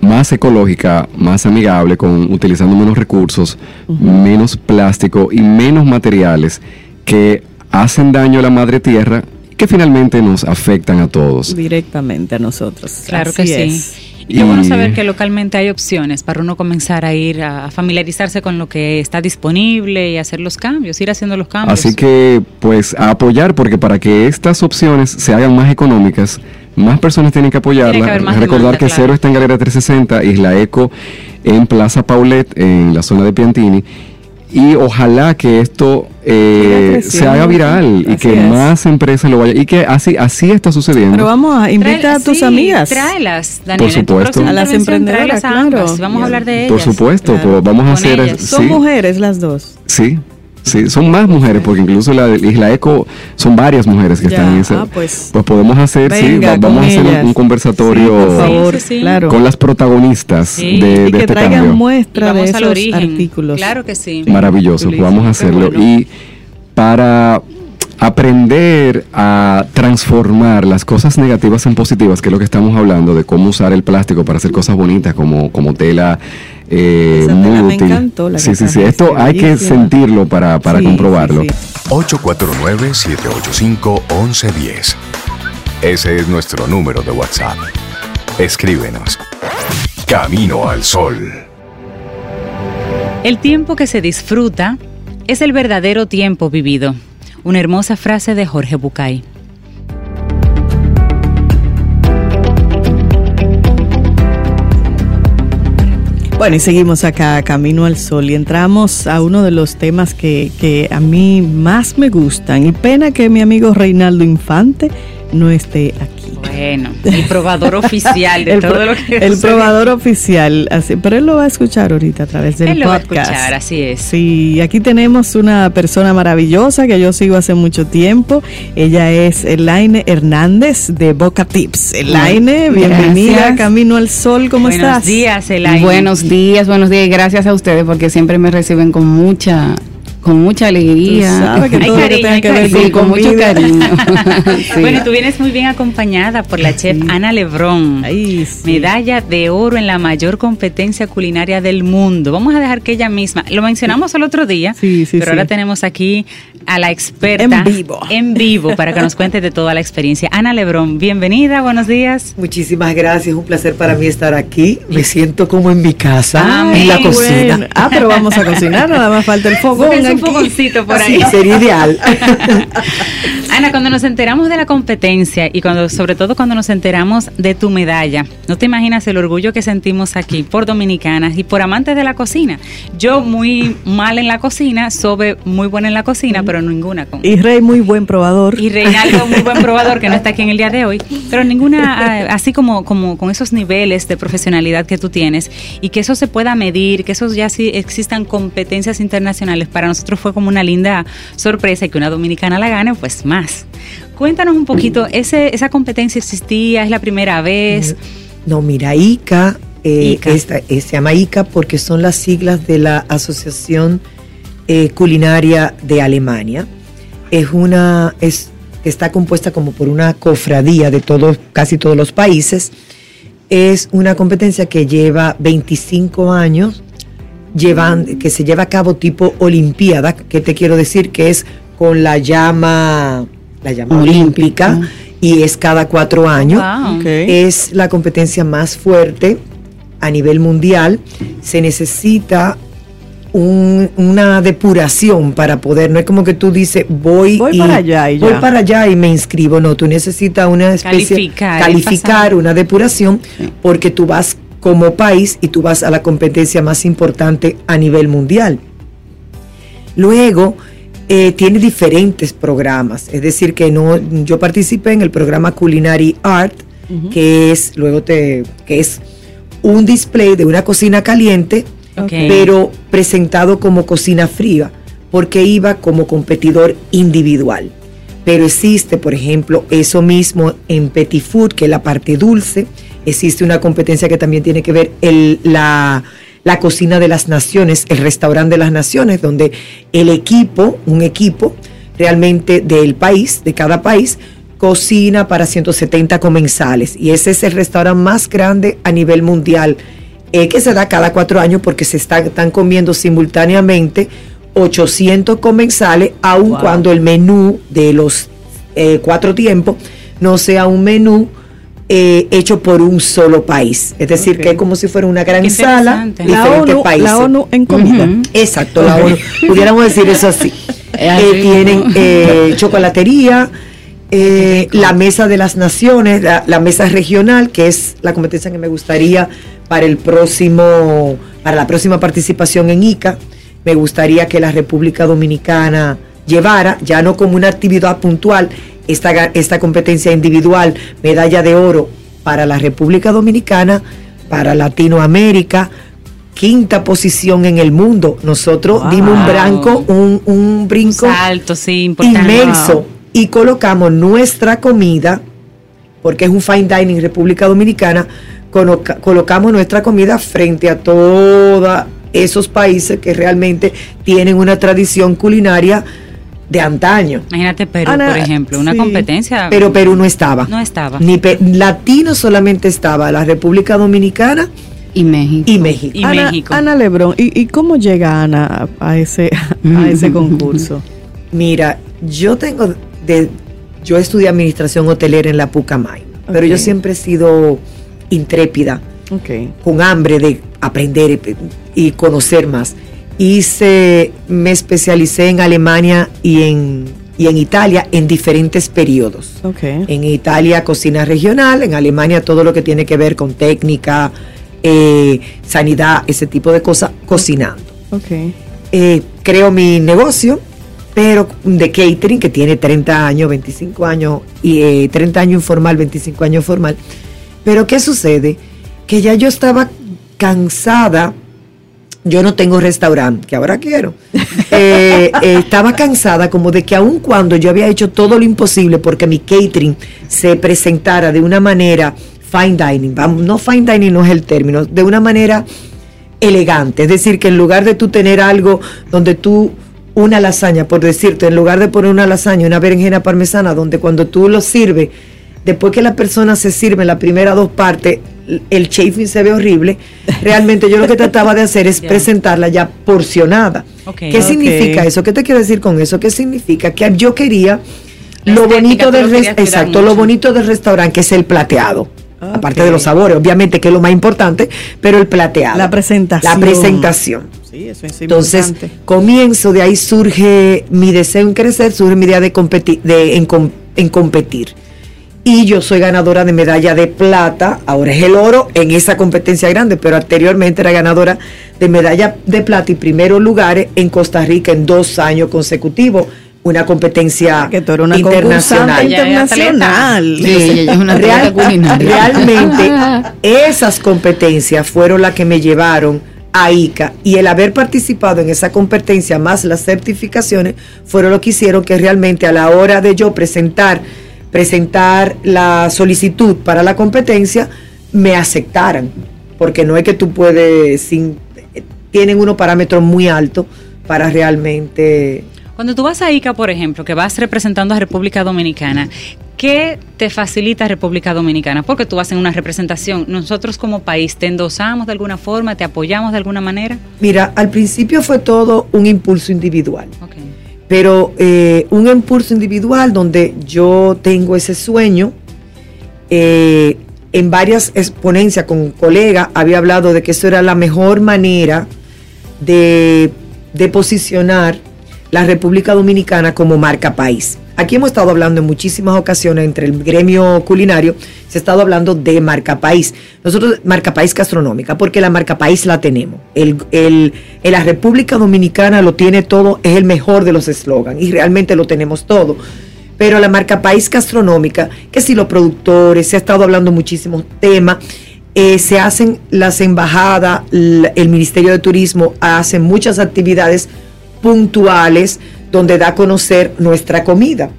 más ecológica, más amigable, con utilizando menos recursos, menos plástico y menos materiales que hacen daño a la madre tierra que finalmente nos afectan a todos. directamente a nosotros. Claro Así que sí. Y bueno saber que localmente hay opciones para uno comenzar a ir a familiarizarse con lo que está disponible y hacer los cambios, ir haciendo los cambios. Así que, pues, a apoyar, porque para que estas opciones se hagan más económicas, más personas tienen que Tiene que apoyarla. haber más Recordar demanda, que claro. Cero está en Galera 360, Isla Eco en Plaza Paulet, en la zona de Piantini. Y ojalá que esto eh, se haga viral y que es. más empresas lo vayan. Y que así, así está sucediendo. Pero vamos a invitar a tus sí, amigas. Tráelas, Daniel. Por supuesto. A las emprendedoras, tráelas a ambas. claro. Vamos a hablar de ellas. Por supuesto, Claro. pues, vamos a hacer. ellas. Son sí. mujeres las dos. Sí, sí, son más mujeres, porque incluso la Isla Eco son varias mujeres que Ya, están en ese. ah, pues. Pues podemos hacer, sí, Venga, vamos a hacer un- conversatorio Sí, por favor, Sí, sí, sí. claro. con las protagonistas Sí, de, y de que este traigan cambio. Y muestra de esos artículos. Claro que sí. Maravilloso, vamos a hacerlo. bueno. Y para aprender a transformar las cosas negativas en positivas, que es lo que estamos hablando, de cómo usar el plástico para hacer cosas bonitas como, como tela eh, muy tela me útil. encantó, la sí, que sí, sí. Esto hay que sentirlo para, para Sí, comprobarlo. sí, sí. 849-785-1110. Ese es nuestro número de WhatsApp. Escríbenos. Camino al Sol. El tiempo que se disfruta es el verdadero tiempo vivido. Una hermosa frase de Jorge Bucay. Bueno, y seguimos acá, Camino al Sol, y entramos a uno de los temas que, que a mí más me gustan. Y pena que mi amigo Reinaldo Infante no esté aquí. Bueno, el probador oficial de El todo pro- lo que El sucede. probador oficial, así, pero él lo va a escuchar ahorita a través del Él lo va a podcast. escuchar, así es. Sí, aquí tenemos una persona maravillosa que yo sigo hace mucho tiempo. Ella es Elaine Hernández de Boca Tips. Elaine, bienvenida Gracias. Camino al Sol, ¿cómo Buenos estás? días, Elaine. Buenos días, buenos días y gracias a ustedes porque siempre me reciben con mucha con mucha alegría. Hay cariño, hay que Sí, con mucho cariño. <laughs> Sí. Bueno, y tú vienes muy bien acompañada por la chef Ana Lebrón. Ay, sí. Medalla de oro en la mayor competencia culinaria del mundo. Vamos a dejar que ella misma, lo mencionamos el otro día, Sí, sí, pero sí. ahora tenemos aquí a la experta En vivo. en vivo para que nos cuente de toda la experiencia. Ana Lebrón, bienvenida, buenos días. Muchísimas gracias, un placer para mí estar aquí. Me siento como en mi casa, Amén. en la Ay, cocina. bueno. Ah, pero vamos a cocinar, nada más falta el fogón. Un fogoncito por Sí, ahí. sería ideal. <laughs> Ana, cuando nos enteramos de la competencia y cuando, sobre todo cuando nos enteramos de tu medalla, no te imaginas el orgullo que sentimos aquí por dominicanas y por amantes de la cocina. Yo muy mal en la cocina, Sobe muy buena en la cocina, pero ninguna con. Y Rey, muy buen probador. Y Reinaldo, muy buen probador, que no está aquí en el día de hoy, pero ninguna, <laughs> ah, así como, como con esos niveles de profesionalidad que tú tienes y que eso se pueda medir, que esos ya sí existan competencias internacionales, para nosotros fue como una linda sorpresa y que una dominicana la gane, pues más. Cuéntanos un poquito, ese, ¿esa competencia existía? ¿Es la primera vez? No, mira, ICA, eh, ICA. esta- eh, se llama ICA porque son las siglas de la Asociación eh, Culinaria de Alemania. Es una, es, está compuesta como por una cofradía de todos, casi todos los países. Es una competencia que lleva 25 años, llevan, que se lleva a cabo tipo Olimpiada, que te quiero decir que es con la llama, la llama olímpica, Olímpica. y es cada cuatro años. Wow. Ok. Es la competencia más fuerte a nivel mundial. Se necesita un- una depuración para poder, no es como que tú dices, voy, Voy para allá y voy ya. para allá y me inscribo. No, tú necesitas una especie Calificar, calificar una depuración porque tú vas como país y tú vas a la competencia más importante a nivel mundial. Luego, eh, tiene diferentes programas, es decir, que no, yo participé en el programa Culinary Art, que es, luego te, que es un display de una cocina caliente, pero presentado como cocina fría, porque iba como competidor individual. Pero existe, por ejemplo, eso mismo en Petit Food, que es la parte dulce. Existe una competencia que también tiene que ver el, la, la cocina de las naciones, el restaurante de las naciones, donde el equipo, un equipo realmente del país, de cada país, cocina para 170 comensales. Y ese es el restaurante más grande a nivel mundial, eh, que se da cada cuatro años porque se está- están comiendo simultáneamente 800 comensales, aun Wow. cuando el menú de los eh, cuatro tiempos no sea un menú eh, hecho por un solo país. Es decir, que es como si fuera una gran sala, diferentes ONU, países. la ONU en comida. Ujú. Exacto, la ONU. <laughs> Pudiéramos decir eso así. <laughs> Eh, así tienen eh, chocolatería, eh, la mesa de las naciones, la, la mesa regional, que es la competencia que me gustaría para el próximo, para la próxima participación en ICA. Me gustaría que la República Dominicana llevara, ya no como una actividad puntual, esta, esta competencia individual, medalla de oro para la República Dominicana, para Latinoamérica, quinta posición en el mundo. Nosotros Wow. dimos un branco, un, un brinco Salto, sí, inmenso y colocamos nuestra comida, porque es un fine dining República Dominicana, coloca- colocamos nuestra comida frente a todos esos países que realmente tienen una tradición culinaria de antaño. Imagínate Perú, Ana, por ejemplo, una sí. competencia. Pero Perú no estaba. No estaba. Ni Pe- latino solamente estaba la República Dominicana Y México. y México. Y Ana, México. Ana Lebrón, ¿y, y cómo llega Ana a ese, a ese <laughs> concurso? Mira, yo tengo de yo estudié administración hotelera en la Pucamay, pero yo siempre he sido intrépida, con hambre de aprender y, y conocer más. Hice, me especialicé en Alemania y en, y en Italia en diferentes periodos. En Italia cocina regional, en Alemania todo lo que tiene que ver con técnica, eh, sanidad, ese tipo de cosas, cocinando. Eh, creo mi negocio, pero de catering que tiene 30 años, 25 años, y eh, 30 años informal, 25 años formal. Pero ¿qué sucede? Que ya yo estaba cansada. Yo no tengo restaurante, que ahora quiero. Eh, eh, estaba cansada como de que aun cuando yo había hecho todo lo imposible porque mi catering se presentara de una manera fine dining, no fine dining no es el término, de una manera elegante. Es decir, que en lugar de tú tener algo donde tú, una lasaña, por decirte, en lugar de poner una lasaña, una berenjena parmesana, donde cuando tú lo sirves, después que la persona se sirve las primeras dos partes, el chafing se ve horrible. Realmente yo lo que trataba de hacer es <laughs> presentarla ya porcionada. ¿Qué significa eso? ¿Qué te quiero decir con eso? ¿Qué significa? Que yo quería La lo bonito del exacto, lo bonito del restaurante que es el plateado. Aparte de los sabores, obviamente que es lo más importante, pero el plateado. La presentación. La presentación. Sí, eso es Entonces, comienzo, de ahí surge mi deseo en crecer, surge mi idea de, competir, de en competir. Y yo soy ganadora de medalla de plata, ahora es el oro en esa competencia grande, pero anteriormente era ganadora de medalla de plata y primeros lugares en Costa Rica en dos años consecutivos, una competencia que tú eres una internacional. internacional. Sí, ella es una Real-. Realmente, <laughs> esas competencias fueron las que me llevaron a ICA y el haber participado en esa competencia más las certificaciones fueron lo que hicieron que realmente a la hora de yo presentar presentar la solicitud para la competencia me aceptaran porque no es que tú puedes sin tienen unos parámetros muy altos para realmente Cuando tú vas a ICA, por ejemplo, que vas representando a República Dominicana, ¿qué te facilita República Dominicana? Porque tú vas en una representación. Nosotros como país te endosamos de alguna forma, te apoyamos de alguna manera. mira al principio fue todo un impulso individual. Pero eh, un impulso individual donde yo tengo ese sueño. eh, en varias exponencias con colegas había hablado de que eso era la mejor manera de, de posicionar la República Dominicana como marca país. Aquí hemos estado hablando en muchísimas ocasiones entre el gremio culinario, se ha estado hablando de marca país. Nosotros, marca país gastronómica, porque la marca país la tenemos. El, el- en la República Dominicana lo tiene todo, es el mejor de los eslogans y realmente lo tenemos todo. Pero la marca país gastronómica, que si los productores, se ha estado hablando muchísimos temas, eh, se hacen las embajadas, el Ministerio de Turismo hace muchas actividades puntuales donde da a conocer nuestra comida,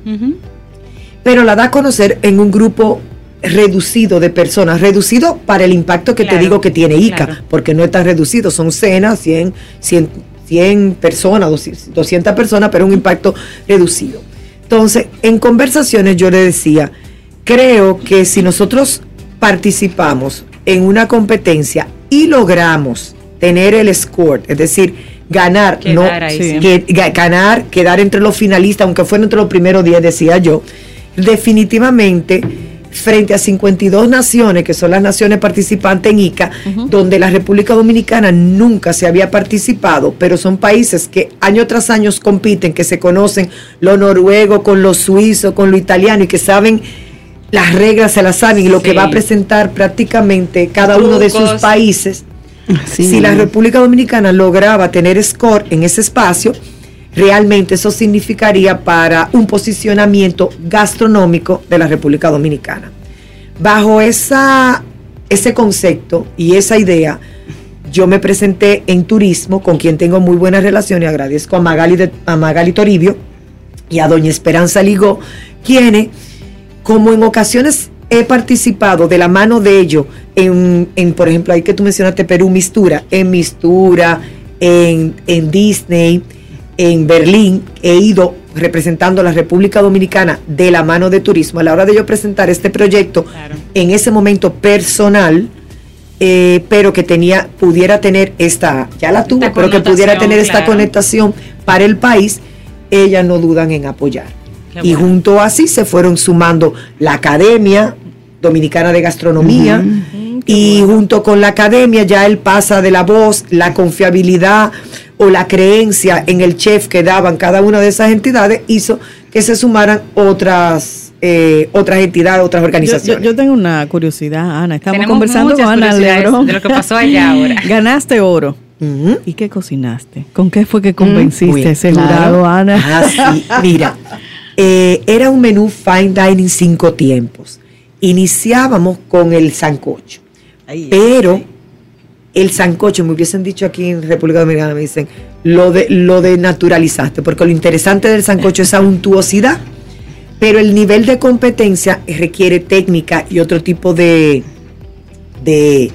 pero la da a conocer en un grupo reducido de personas, reducido para el impacto que Claro, te digo que tiene ICA, claro. porque no es tan reducido, son cenas, 100, 100, 100 personas, 200 personas, pero un impacto reducido. Entonces, en conversaciones yo le decía, creo que si nosotros participamos en una competencia y logramos tener el score, es decir, ganar, Quedar no ahí, Sí. sí. que- ga- ganar, quedar entre los finalistas, aunque fuera entre los primeros 10, decía yo, definitivamente frente a 52 naciones, que son las naciones participantes en ICA, donde la República Dominicana nunca se había participado, pero son países que año tras año compiten, que se conocen lo noruego con lo suizo, con lo italiano y que saben las reglas, se las saben y lo que va a presentar prácticamente cada uno de sus países Así si la. República Dominicana lograba tener score en ese espacio, realmente eso significaría para un posicionamiento gastronómico de la República Dominicana. Bajo esa, ese concepto y esa idea, yo me presenté en turismo, con quien tengo muy buenas relaciones, y agradezco a Magali, de- a Magali Toribio y a Doña Esperanza Ligó, quienes como en ocasiones he participado de la mano de ellos en, en, por ejemplo, ahí que tú mencionaste Perú, Mistura, en Mistura, en, en Disney, en Berlín, he ido representando a la República Dominicana de la mano de turismo. A la hora de yo presentar este proyecto, Claro. en ese momento personal, eh, pero que tenía, pudiera tener esta, ya la tuvo, pero que pudiera tener esta conectación para el país, ellas no dudan en apoyar. Qué Y bueno. junto así se fueron sumando la Academia Dominicana de Gastronomía y junto con la academia ya él pasa de la voz, la confiabilidad o la creencia en el chef que daban cada una de esas entidades hizo que se sumaran otras eh, otras entidades, otras organizaciones. yo- yo tengo una curiosidad, Ana. Estamos Tenemos conversando con Ana Lebrón. de lo que pasó allá <laughs> ahora. Ganaste oro. ¿Y qué cocinaste? ¿Con qué fue que convenciste Uy, ese claro. jurado, Ana? Ah, sí, mira, eh, era un menú fine dining cinco tiempos. Iniciábamos con el sancocho, pero el sancocho, me hubiesen dicho aquí en República Dominicana, me dicen, lo de, lo de naturalizaste, porque lo interesante del sancocho es esa untuosidad, pero el nivel de competencia requiere técnica y otro tipo de, de,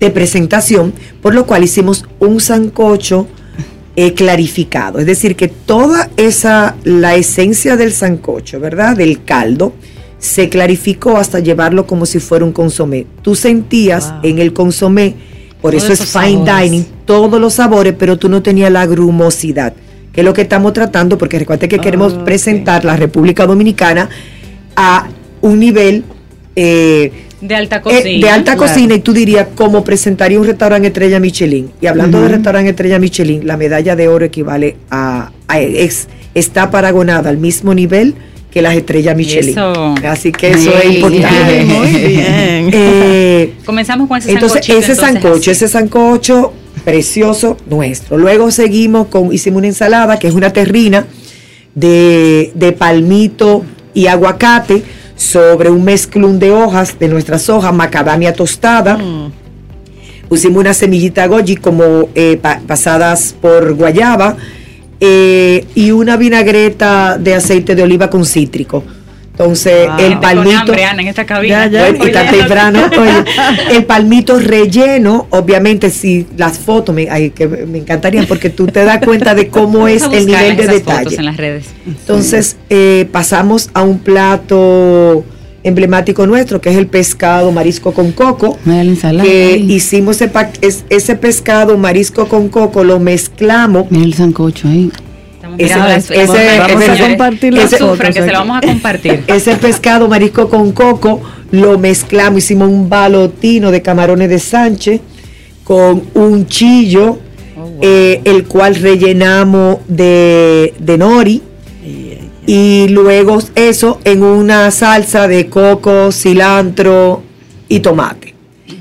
de presentación, por lo cual hicimos un sancocho eh, clarificado, es decir, que toda esa, la esencia del sancocho, ¿verdad? Del caldo, se clarificó hasta llevarlo como si fuera un consomé. Tú sentías Wow. en el consomé, por Todos eso es fine sabores. dining, todos los sabores, pero tú no tenías la grumosidad, que es lo que estamos tratando, porque recuerda que queremos Ah, presentar la República Dominicana a un nivel eh, De alta eh, cocina. de alta claro. cocina y tú dirías cómo presentaría un restaurante estrella Michelin. Y hablando de restaurante estrella Michelin, la medalla de oro equivale a, a- es, está paragonada al mismo nivel que las estrellas Michelin. Eso. Así que eso Sí. es <laughs> importante. Muy bien. <laughs> Eh, Comenzamos con ese entonces, sancochito, ese entonces, sancocho, así. ese sancocho precioso nuestro. Luego seguimos con, hicimos una ensalada que es una terrina de, de palmito y aguacate sobre un mezclún de hojas de nuestras hojas, macadamia tostada. Mm. Pusimos una semillita goji como eh, pa- pasadas por guayaba eh, y una vinagreta de aceite de oliva con cítrico. Entonces, Wow. el palmito. hambre, Ana, en esta cabina. Ya, y tan temprano, <laughs> oye, el palmito relleno, obviamente, si las fotos me, ay, que me encantarían porque tú te das cuenta de cómo es el nivel de esas fotos detalle. en las redes. Entonces, eh, pasamos a un plato emblemático nuestro, que es el pescado marisco con coco. Mira la ensalada. Que ahí. hicimos ese, pa- es- ese pescado marisco con coco, lo mezclamos. Mira el sancocho ahí. Estamos Ese- ese- vamos a compartir No las sufran, fotos que se aquí. lo vamos a compartir. <laughs> Ese pescado marisco con coco lo mezclamos, hicimos un balotino de camarones de Sánchez con un chillo, eh, el cual rellenamos de, de nori. Y luego eso en una salsa de coco, cilantro y tomate.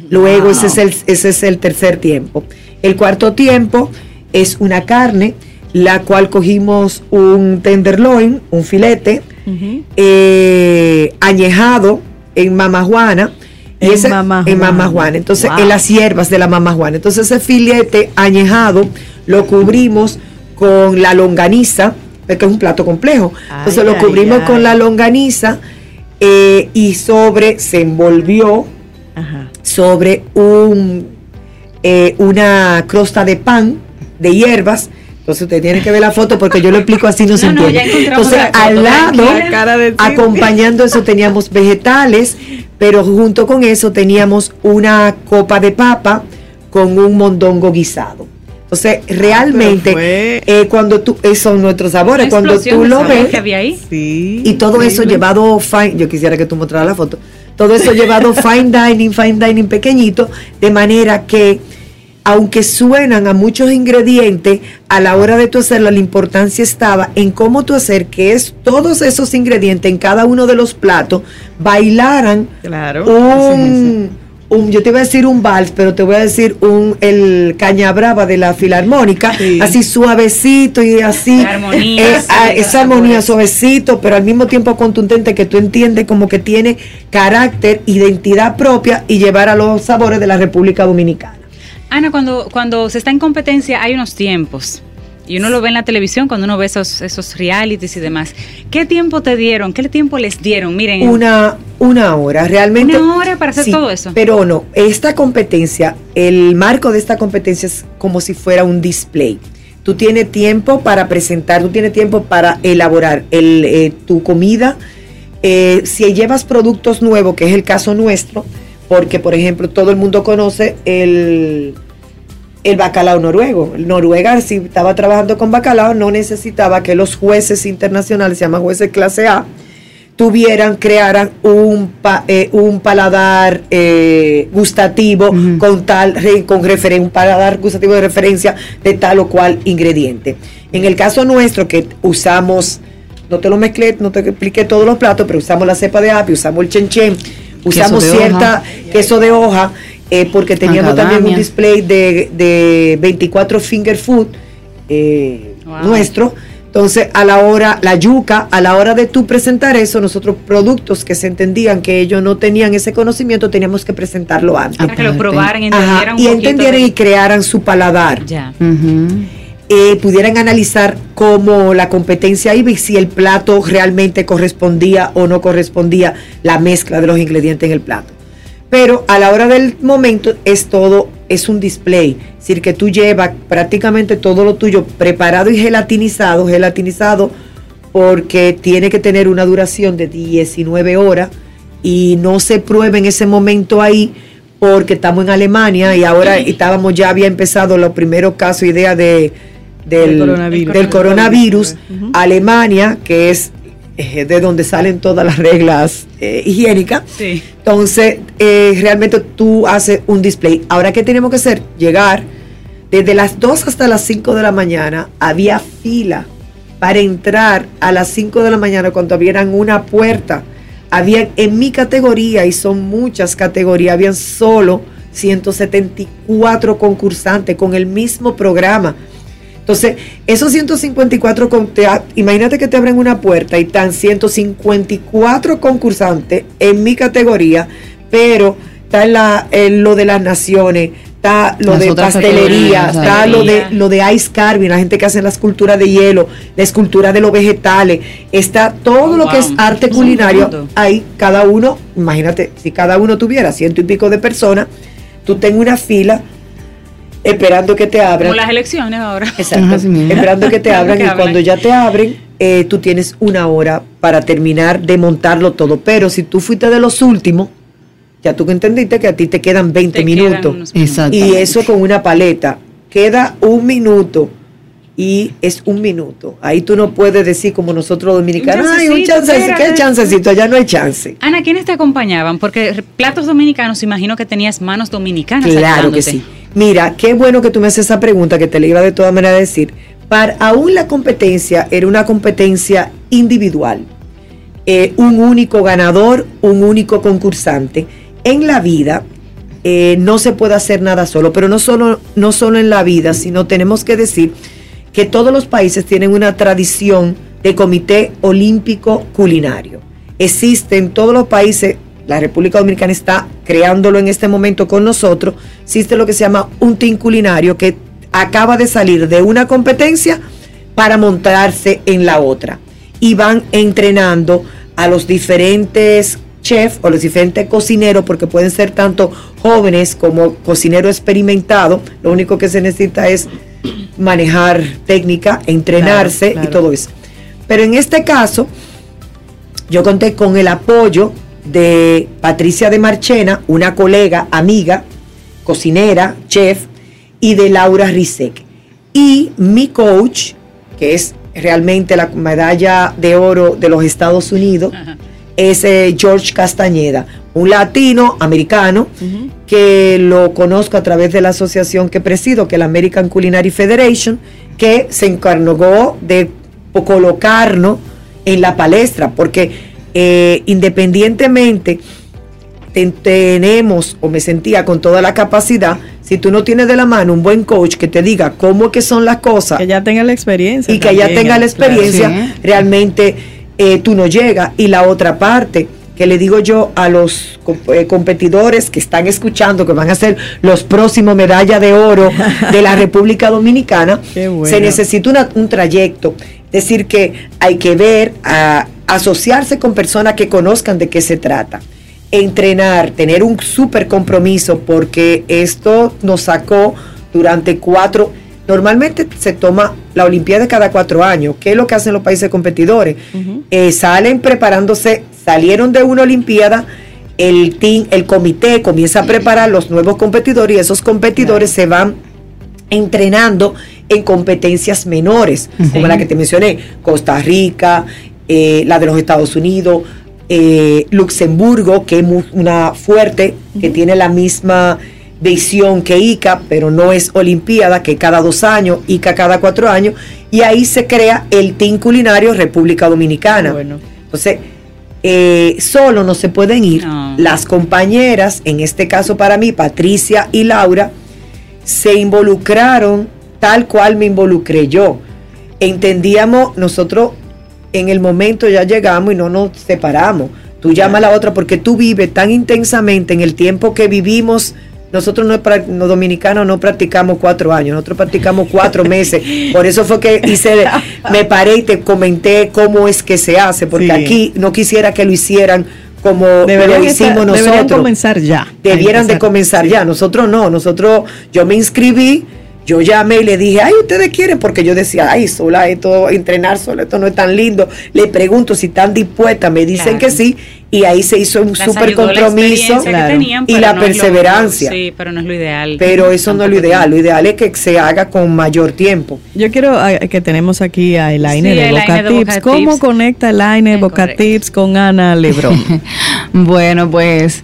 Luego ese, es el, ese es el tercer tiempo. El cuarto tiempo es una carne, la cual cogimos un tenderloin, un filete, eh, añejado en mamajuana. Y En ese, Mama en Juana. mamajuana. Entonces, Wow. en las hierbas de la mamajuana. Entonces, ese filete añejado lo cubrimos con la longaniza, porque es un plato complejo. Entonces, lo cubrimos ay. con la longaniza eh, y sobre se envolvió Ajá. sobre un, eh, una crosta de pan de hierbas. Entonces usted tiene que ver la foto porque yo lo explico así, no, <laughs> se No, entiende. Entonces la al lado. La acompañando eso teníamos vegetales, pero junto con eso teníamos una copa de papa con un mondongo guisado. Entonces realmente fue- eh, cuando tú, esos son nuestros sabores, cuando tú lo ves, que había ahí. Sí. y todo eso llevado fine, yo quisiera que tú mostraras la foto, todo eso llevado <laughs> fine dining, fine dining pequeñito, de manera que aunque suenan a muchos ingredientes, a la hora de tú hacerlo, la importancia estaba en cómo tú hacer que es todos esos ingredientes en cada uno de los platos bailaran Claro. un, un- yo te iba a decir un vals, pero te voy a decir un el caña brava de la filarmónica, Sí. así suavecito y así. La armonía, eh, sí, ah, esa armonía suavecito, pero al mismo tiempo contundente que tú entiendes como que tiene carácter, identidad propia y llevar a los sabores de la República Dominicana. Ana, cuando, cuando se está en competencia hay unos tiempos. Y uno lo ve en la televisión cuando uno ve esos, esos realities y demás. ¿Qué tiempo te dieron? ¿Qué tiempo les dieron? Miren, Una, una hora, realmente. Una hora para hacer todo eso. Pero no, esta competencia, el marco de esta competencia es como si fuera un display. Tú tienes tiempo para presentar, tú tienes tiempo para elaborar el, eh, tu comida. Eh, si llevas productos nuevos, que es el caso nuestro, porque por ejemplo todo el mundo conoce el, el bacalao noruego. Noruega, si estaba trabajando con bacalao, no necesitaba que los jueces internacionales, se llaman jueces clase A, tuvieran, crearan un, pa- eh, un paladar eh, gustativo con tal, con referen- un paladar gustativo de referencia de tal o cual ingrediente. En el caso nuestro, que usamos no te lo mezclé, no te expliqué todos los platos, pero usamos la cepa de apio, usamos el chen chen, usamos cierta queso de hoja, eh, porque teníamos también un display de, de 24 finger food eh, Wow. nuestro. Entonces, a la hora, la yuca, a la hora de tú presentar eso, nosotros productos que se entendían que ellos no tenían ese conocimiento, teníamos que presentarlo antes. Para que lo probaran, Ajá, entendieran un y entendieran de- y crearan su paladar. Ya. Eh, pudieran analizar cómo la competencia iba y si el plato realmente correspondía o no correspondía la mezcla de los ingredientes en el plato. Pero a la hora del momento es todo, es un display. Es decir, que tú llevas prácticamente todo lo tuyo preparado y gelatinizado, gelatinizado porque tiene que tener una duración de 19 horas y no se prueba en ese momento ahí porque estamos en Alemania y ahora estábamos ya había empezado los primeros casos, idea de, del, Del coronavirus. del coronavirus. Alemania, que es eh, de donde salen todas las reglas eh, higiénicas. Sí. Entonces, eh, realmente tú haces un display. Ahora, ¿qué tenemos que hacer? Llegar desde las 2 hasta las 5 de la mañana. Había fila para entrar a las 5 de la mañana cuando abrieran una puerta. Había en mi categoría, y son muchas categorías, habían solo 174 concursantes con el mismo programa. Entonces, esos 154, con- te imagínate que te abren una puerta y están 154 concursantes en mi categoría, pero está la, en lo de las naciones, está lo Las de pastelería, está lo de, lo de ice carving, la gente que hace la escultura de hielo, la escultura de los vegetales, está todo Oh, lo que es arte culinario, ahí cada uno, imagínate, si cada uno tuviera ciento y pico de personas, tú tengas una fila esperando que te abran. Como las elecciones ahora. Exacto. Esperando que te abran que y cuando ya te abren, eh, tú tienes una hora para terminar de montarlo todo. Pero si tú fuiste de los últimos, ya tú que entendiste que a ti te quedan 20 Te quedan minutos. Exacto. Y eso con una paleta. Queda un minuto y es un minuto. Ahí tú no puedes decir como nosotros los dominicanos, Un ay, un chancecito, chance, ¿qué espérate". chancecito? Allá no hay chance. Ana, ¿quiénes te acompañaban? Porque platos dominicanos, imagino que tenías manos dominicanas. Claro que sí. Mira, qué bueno que tú me haces esa pregunta que te le iba de todas maneras a decir. Para aún la competencia era una competencia individual. Eh, un único ganador, un único concursante. En la vida eh, no se puede hacer nada solo, pero no solo, no en la vida, sino tenemos que decir que todos los países tienen una tradición de comité olímpico culinario. Existe en todos los países, la República Dominicana está creándolo en este momento con nosotros, existe lo que se llama un team culinario que acaba de salir de una competencia para montarse en la otra. Y van entrenando a los diferentes chefs o los diferentes cocineros, porque pueden ser tanto jóvenes como cocinero experimentado. Lo único que se necesita es manejar técnica, entrenarse Claro, claro. y todo eso. Pero en este caso, yo conté con el apoyo de Patricia de Marchena, una colega, amiga, cocinera, chef, y de Laura Rizek. Y mi coach, que es realmente la medalla de oro de los Estados Unidos, Ajá. es eh, George Castañeda, un latino americano que lo conozco a través de la asociación que presido, que es la American Culinary Federation, que se encargó de colocarnos en la palestra, porque eh, independientemente te- tenemos o me sentía con toda la capacidad, si tú no tienes de la mano un buen coach que te diga cómo que son las cosas Que ya tenga la experiencia. y que ya tenga la claro. experiencia, Sí. realmente eh, tú no llegas. Y la otra parte, que le digo yo a los eh, competidores que están escuchando, que van a ser los próximos medalla de oro <laughs> de la República Dominicana, bueno. se necesita una- un trayecto. Es decir, que hay que ver, a, asociarse con personas que conozcan de qué se trata. Entrenar, tener un súper compromiso, porque esto nos sacó durante cuatro. Normalmente se toma la Olimpiada cada cuatro años. ¿Qué es lo que hacen los países competidores? Eh, salen preparándose, salieron de una Olimpiada, el team, el comité comienza a preparar los nuevos competidores y esos competidores se van entrenando en competencias menores, como la que te mencioné, Costa Rica, eh, la de los Estados Unidos, eh, Luxemburgo, que es una fuerte, que tiene la misma de Isión que ICA, pero no es Olimpiada, que cada dos años, ICA cada cuatro años, y ahí se crea el Team Culinario República Dominicana. Bueno. Entonces, eh, solo no se pueden ir. No. Las compañeras, en este caso para mí, Patricia y Laura, se involucraron tal cual me involucré yo. Entendíamos, nosotros en el momento ya llegamos y no nos separamos. Tú llamas a la otra porque tú vives tan intensamente en el tiempo que vivimos. Nosotros no, los dominicanos no practicamos cuatro años, nosotros practicamos cuatro <laughs> meses. Por eso fue que hice, me paré y te comenté cómo es que se hace, porque Sí. aquí no quisiera que lo hicieran como Deberían, lo hicimos estar- deberían nosotros comenzar ya. debieran de comenzar ya. Nosotros no, nosotros, yo me inscribí, yo llamé y le dije, ay, ustedes quieren, porque yo decía, ay, sola, esto, entrenar sola, esto no es tan lindo. Le pregunto si están dispuestas, me dicen Claro. que sí, y ahí se hizo un súper compromiso. claro, tenían, y la no es lo- perseverancia. sí, pero no es lo ideal. Pero eso no es lo ideal, lo ideal es que se haga con mayor tiempo. Yo quiero eh, que tenemos aquí a Elaine Sí, de Elaine Boca de Tips. Boca ¿Cómo Tips. conecta Elaine Boca correcto. Tips con Ana Lebrón? <laughs> Bueno, pues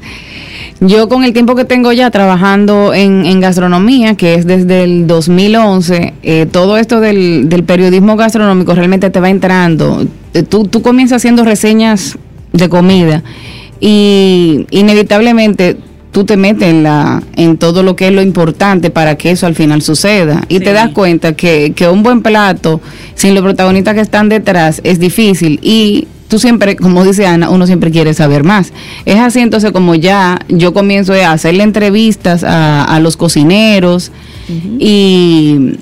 yo con el tiempo que tengo ya trabajando en, en gastronomía, que es desde el 2011, eh, todo esto del, del periodismo gastronómico realmente te va entrando. Eh, Tú, tú comienzas haciendo reseñas de comida y inevitablemente tú te metes en, la, en todo lo que es lo importante para que eso al final suceda. Y Sí. te das cuenta que, que un buen plato, sin los protagonistas que están detrás, es difícil. Y tú siempre, como dice Ana, uno siempre quiere saber más. Es así entonces como ya yo comienzo a hacerle entrevistas a, a los cocineros y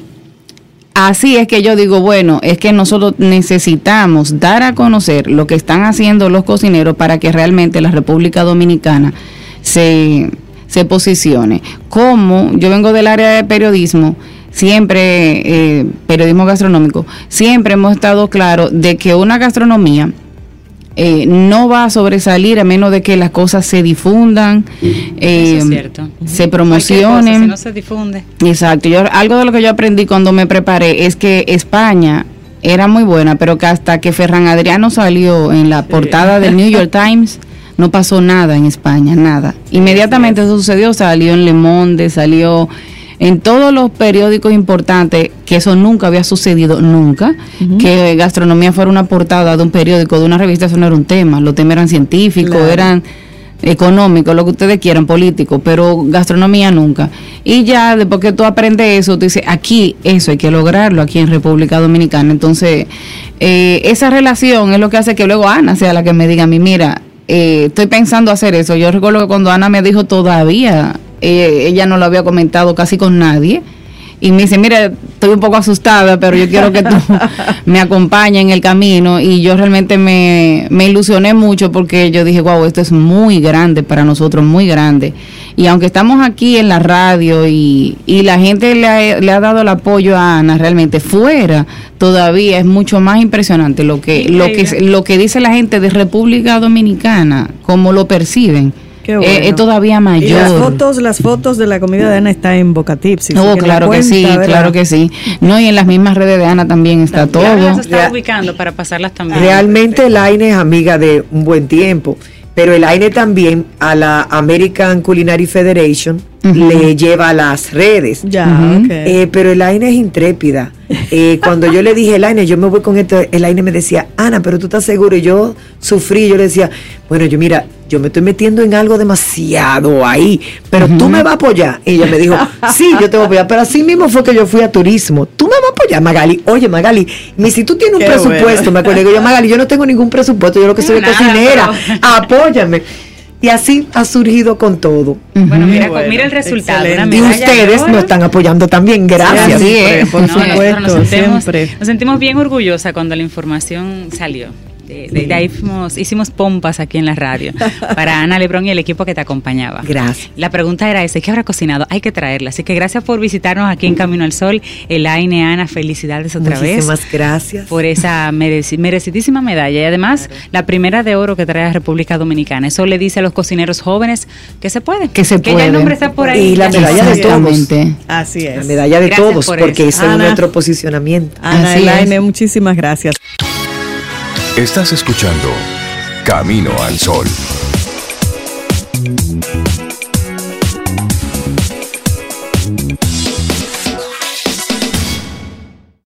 así es que yo digo, bueno, es que nosotros necesitamos dar a conocer lo que están haciendo los cocineros para que realmente la República Dominicana se, se posicione. Como yo vengo del área de periodismo, siempre, eh, periodismo gastronómico, siempre hemos estado claros de que una gastronomía eh, no va a sobresalir a menos de que las cosas se difundan, eh, Eso es cierto. se Cualquier cosa, Si promocionen. no se difunde. Exacto. Yo, algo de lo que yo aprendí cuando me preparé es que España era muy buena, pero que hasta que Ferran Adriano salió en la portada del New York <laughs> Times, no pasó nada en España, nada. Inmediatamente eso sucedió, salió en Le Monde, salió en todos los periódicos importantes, que eso nunca había sucedido, nunca, que gastronomía fuera una portada de un periódico, de una revista, eso no era un tema, los temas eran científicos, Claro. eran económico, lo que ustedes quieran, político, pero gastronomía nunca. Y ya después que tú aprendes eso, tú dices, aquí eso hay que lograrlo, aquí en República Dominicana. Entonces, eh, esa relación es lo que hace que luego Ana sea la que me diga a mí, mira, eh, estoy pensando hacer eso. Yo recuerdo que cuando Ana me dijo todavía, eh, ella no lo había comentado casi con nadie. Y me dice, mira, estoy un poco asustada, pero yo quiero que tú <laughs> me acompañes en el camino. Y yo realmente me, me ilusioné mucho porque yo dije, wow, esto es muy grande para nosotros, muy grande. Y aunque estamos aquí en la radio y, y la gente le ha, le ha dado el apoyo a Ana, realmente fuera todavía es mucho más impresionante lo que, lo que, lo que dice la gente de República Dominicana, cómo lo perciben. Qué Eh, bueno. es todavía Y mayor. las fotos, las fotos de la comida de Ana está en Boca Tips. si Oh, claro que sí, cuenta, ¿verdad? claro que sí. No, y en las mismas redes de Ana también está Ya las todo. está ubicando para pasarlas también. Realmente el AINE es amiga de un buen tiempo, pero el AINE también a la American Culinary Federation le lleva a las redes. Ya, Ujú. ok. Eh, pero el AINE es intrépida. Eh, cuando yo le dije, el AINE, yo me voy con esto, el AINE me decía, Ana, pero tú estás seguro. Y yo sufrí, yo le decía, bueno, yo mira, yo me estoy metiendo en algo demasiado ahí, pero tú me vas a apoyar. Y ella me dijo, <laughs> sí, yo te voy a apoyar. Pero así mismo fue que yo fui a turismo. Tú me vas a apoyar, Magali. Oye, Magali, me si tú tienes un Qué presupuesto, bueno. me acuerdo. Yo, Magali, yo no tengo ningún presupuesto, yo lo que soy es cocinera. Apóyame. Y así ha surgido con todo. Bueno, mira, Bueno, mira el resultado. Y ustedes nos están apoyando también. Gracias. Así Siempre, es. por No, supuesto, nos sentimos, siempre. nos sentimos bien orgullosa cuando la información salió. De, de- de ahí fuimos- hicimos pompas aquí en la radio <laughs> para Ana Lebrón y el equipo que te acompañaba. Gracias. La pregunta era esa, ¿qué habrá cocinado? Hay que traerla. Así que gracias por visitarnos aquí en Camino al Sol. Elaine, Ana, felicidades otra vez Muchísimas gracias. por esa mereci- merecidísima medalla y además la primera de oro que trae a República Dominicana. Eso le dice a los cocineros jóvenes que se puede. Que se ya puede. el nombre está por ahí. Y la Ya medalla de todos. Así es. La medalla de Gracias todos, por porque eso. ese es nuestro posicionamiento. Ana Así Elaine, es. muchísimas gracias. Estás escuchando Camino al Sol.